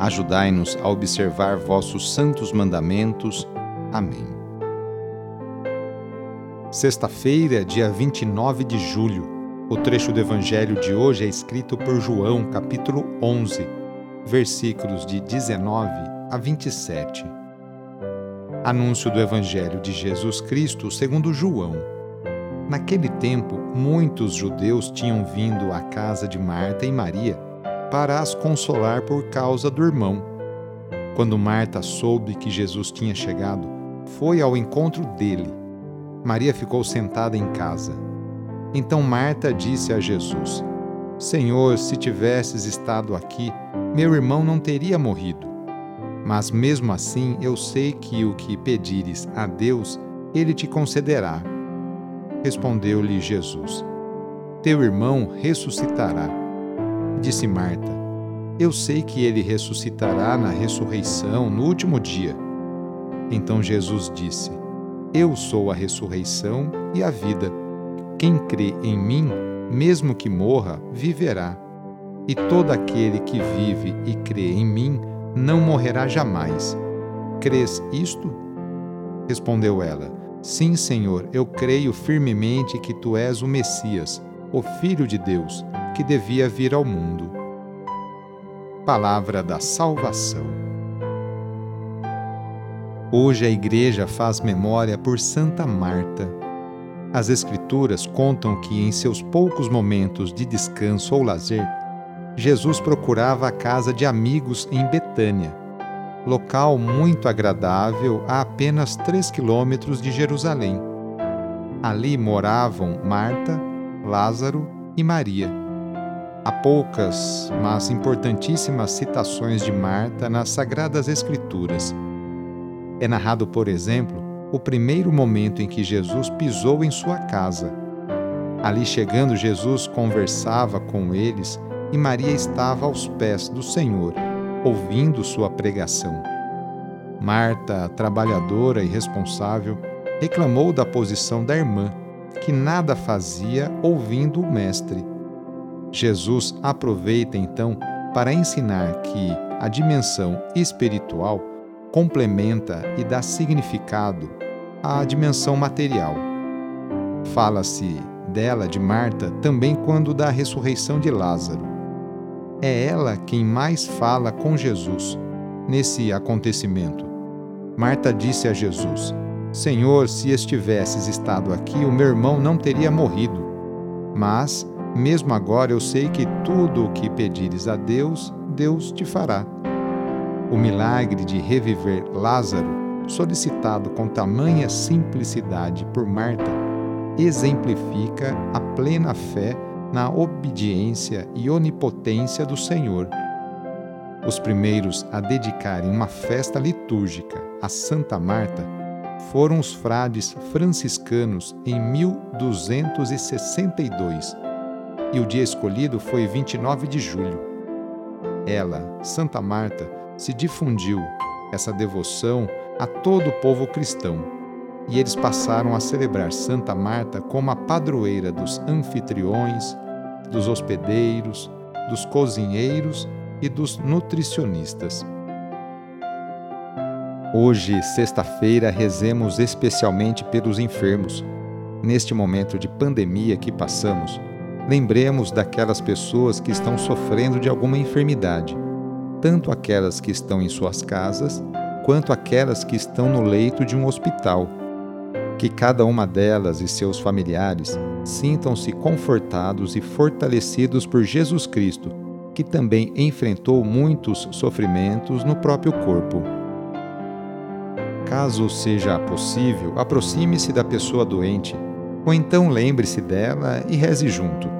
Ajudai-nos a observar vossos santos mandamentos. Amém. Sexta-feira, dia 29 de julho. O trecho do evangelho de hoje é escrito por João, capítulo 11, versículos de 19 a 27. Anúncio do evangelho de Jesus Cristo segundo João. Naquele tempo, muitos judeus tinham vindo à casa de Marta e Maria para as consolar por causa do irmão. Quando Marta soube que Jesus tinha chegado, foi ao encontro dele. Maria ficou sentada em casa. Então Marta disse a Jesus: Senhor, se tivesses estado aqui, meu irmão não teria morrido. Mas mesmo assim eu sei que o que pedires a Deus, ele te concederá. Respondeu-lhe Jesus: Teu irmão ressuscitará. Disse Marta: Eu sei que ele ressuscitará na ressurreição no último dia. Então Jesus disse: Eu sou a ressurreição e a vida. Quem crê em mim, mesmo que morra, viverá. E todo aquele que vive e crê em mim não morrerá jamais. Crês isto? Respondeu ela: Sim, Senhor, eu creio firmemente que tu és o Messias, o Filho de Deus que devia vir ao mundo. Palavra da Salvação. Hoje a Igreja faz memória por Santa Marta. As Escrituras contam que, em seus poucos momentos de descanso ou lazer, Jesus procurava a casa de amigos em Betânia, local muito agradável a apenas três quilômetros de Jerusalém. Ali moravam Marta, Lázaro e Maria. Há poucas, mas importantíssimas citações de Marta nas Sagradas Escrituras. É narrado, por exemplo, o primeiro momento em que Jesus pisou em sua casa. Ali chegando, Jesus conversava com eles e Maria estava aos pés do Senhor, ouvindo sua pregação. Marta, trabalhadora e responsável, reclamou da posição da irmã, que nada fazia ouvindo o Mestre Jesus aproveita então para ensinar que a dimensão espiritual complementa e dá significado à dimensão material. Fala-se dela, de Marta, também quando da ressurreição de Lázaro. É ela quem mais fala com Jesus nesse acontecimento. Marta disse a Jesus: Senhor, se estivesses estado aqui, o meu irmão não teria morrido. Mas mesmo agora eu sei que tudo o que pedires a Deus, Deus te fará. O milagre de reviver Lázaro, solicitado com tamanha simplicidade por Marta, exemplifica a plena fé na obediência e onipotência do Senhor. Os primeiros a dedicarem uma festa litúrgica a Santa Marta foram os frades franciscanos em 1262 e o dia escolhido foi 29 de julho. Ela, Santa Marta, se difundiu essa devoção a todo o povo cristão, e eles passaram a celebrar Santa Marta como a padroeira dos anfitriões, dos hospedeiros, dos cozinheiros e dos nutricionistas. Hoje, sexta-feira, rezemos especialmente pelos enfermos. Neste momento de pandemia que passamos, lembremos daquelas pessoas que estão sofrendo de alguma enfermidade, tanto aquelas que estão em suas casas, quanto aquelas que estão no leito de um hospital. Que cada uma delas e seus familiares sintam-se confortados e fortalecidos por Jesus Cristo, que também enfrentou muitos sofrimentos no próprio corpo. Caso seja possível, aproxime-se da pessoa doente, ou então lembre-se dela e reze junto.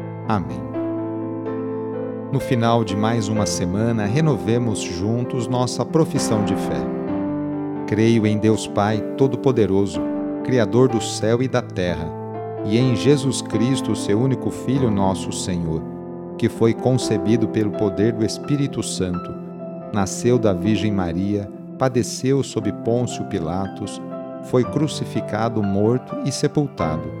Amém. No final de mais uma semana, renovemos juntos nossa profissão de fé. Creio em Deus Pai Todo-Poderoso, Criador do céu e da terra, e em Jesus Cristo, seu único Filho, nosso Senhor, que foi concebido pelo poder do Espírito Santo, nasceu da Virgem Maria padeceu sob Pôncio Pilatos, foi crucificado, morto e sepultado.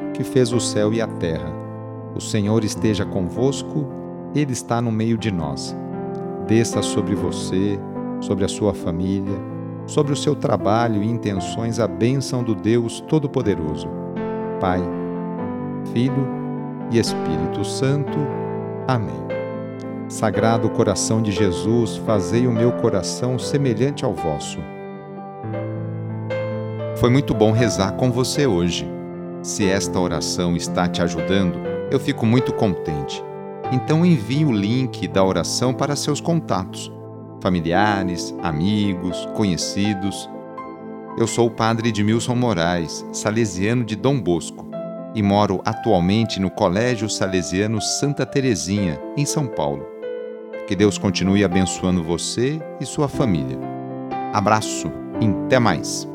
que fez o céu e a terra. O Senhor esteja convosco, Ele está no meio de nós. Desça sobre você, sobre a sua família, sobre o seu trabalho e intenções a bênção do Deus Todo-Poderoso. Pai, Filho e Espírito Santo. Amém. Sagrado coração de Jesus, fazei o meu coração semelhante ao vosso. Foi muito bom rezar com você hoje. Se esta oração está te ajudando, eu fico muito contente. Então envie o link da oração para seus contatos, familiares, amigos, conhecidos. Eu sou o padre Edmilson Moraes, salesiano de Dom Bosco, e moro atualmente no Colégio Salesiano Santa Terezinha, em São Paulo. Que Deus continue abençoando você e sua família. Abraço e até mais.